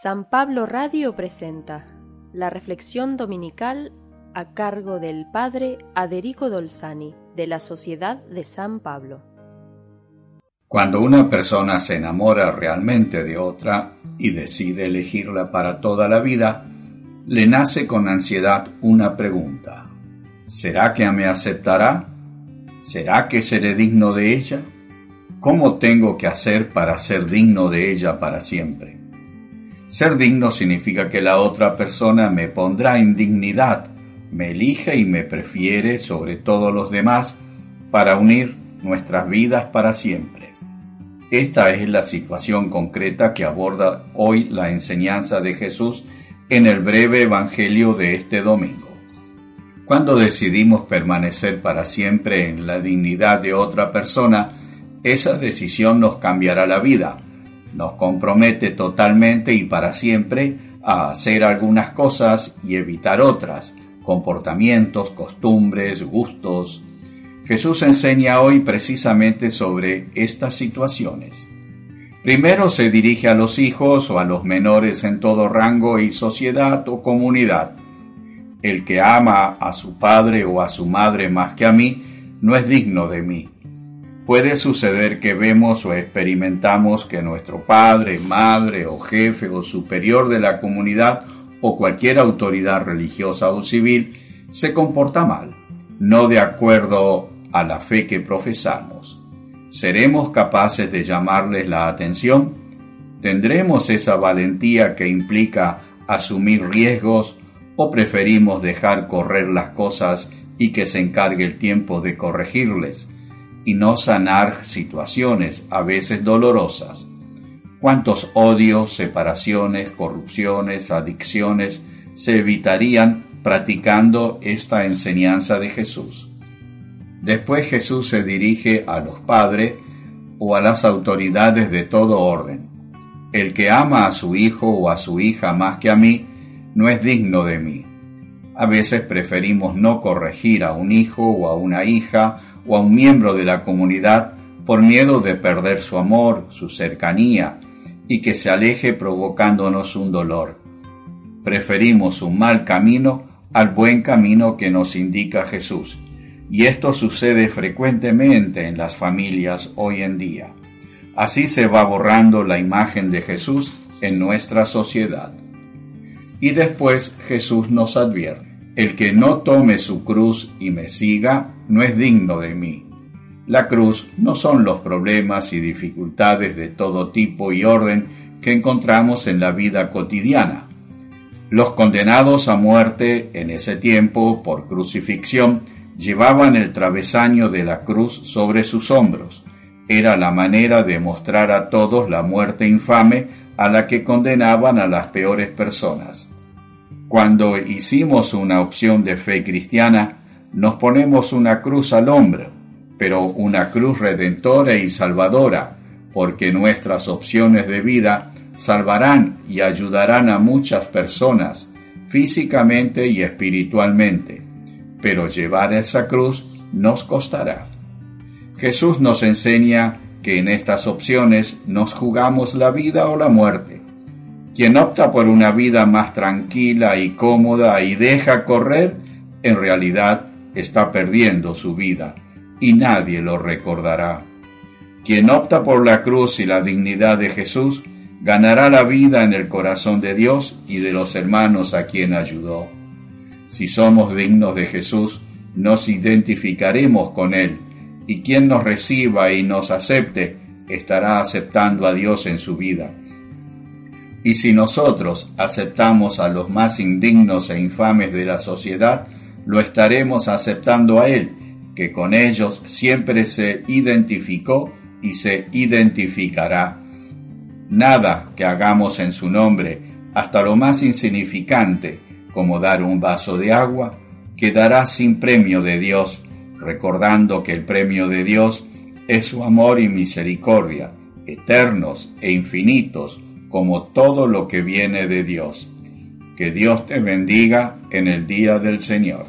San Pablo Radio presenta la reflexión dominical a cargo del Padre Aderico Dolzani de la Sociedad de San Pablo. Cuando una persona se enamora realmente de otra y decide elegirla para toda la vida, le nace con ansiedad una pregunta. ¿Será que me aceptará? ¿Será que seré digno de ella? ¿Cómo tengo que hacer para ser digno de ella para siempre? Ser digno significa que la otra persona me pondrá en dignidad, me elige y me prefiere sobre todos los demás para unir nuestras vidas para siempre. Esta es la situación concreta que aborda hoy la enseñanza de Jesús en el breve Evangelio de este domingo. Cuando decidimos permanecer para siempre en la dignidad de otra persona, esa decisión nos cambiará la vida, nos compromete totalmente y para siempre a hacer algunas cosas y evitar otras, comportamientos, costumbres, gustos. Jesús enseña hoy precisamente sobre estas situaciones. Primero se dirige a los hijos o a los menores en todo rango y sociedad o comunidad. El que ama a su padre o a su madre más que a mí, no es digno de mí. Puede suceder que vemos o experimentamos que nuestro padre, madre o jefe o superior de la comunidad o cualquier autoridad religiosa o civil se comporta mal, no de acuerdo a la fe que profesamos. ¿Seremos capaces de llamarles la atención? ¿Tendremos esa valentía que implica asumir riesgos o preferimos dejar correr las cosas y que se encargue el tiempo de corregirles? Y no sanar situaciones a veces dolorosas. ¿Cuántos odios, separaciones, corrupciones, adicciones se evitarían practicando esta enseñanza de Jesús? Después Jesús se dirige a los padres o a las autoridades de todo orden. El que ama a su hijo o a su hija más que a mí, no es digno de mí. A veces preferimos no corregir a un hijo o a una hija o a un miembro de la comunidad por miedo de perder su amor, su cercanía y que se aleje provocándonos un dolor. Preferimos un mal camino al buen camino que nos indica Jesús. Y esto sucede frecuentemente en las familias hoy en día. Así se va borrando la imagen de Jesús en nuestra sociedad. Y después Jesús nos advierte, el que no tome su cruz y me siga no es digno de mí. La cruz no son los problemas y dificultades de todo tipo y orden que encontramos en la vida cotidiana. Los condenados a muerte en ese tiempo por crucifixión llevaban el travesaño de la cruz sobre sus hombros. Era la manera de mostrar a todos la muerte infame a la que condenaban a las peores personas. Cuando hicimos una opción de fe cristiana, nos ponemos una cruz al hombro, pero una cruz redentora y salvadora, porque nuestras opciones de vida salvarán y ayudarán a muchas personas, físicamente y espiritualmente, pero llevar esa cruz nos costará. Jesús nos enseña que en estas opciones nos jugamos la vida o la muerte. Quien opta por una vida más tranquila y cómoda y deja correr, en realidad está perdiendo su vida y nadie lo recordará. Quien opta por la cruz y la dignidad de Jesús ganará la vida en el corazón de Dios y de los hermanos a quien ayudó. Si somos dignos de Jesús, nos identificaremos con Él, y quien nos reciba y nos acepte estará aceptando a Dios en su vida. Y si nosotros aceptamos a los más indignos e infames de la sociedad, lo estaremos aceptando a Él, que con ellos siempre se identificó y se identificará. Nada que hagamos en su nombre, hasta lo más insignificante, como dar un vaso de agua, quedará sin premio de Dios, recordando que el premio de Dios es su amor y misericordia, eternos e infinitos, como todo lo que viene de Dios. Que Dios te bendiga en el día del Señor.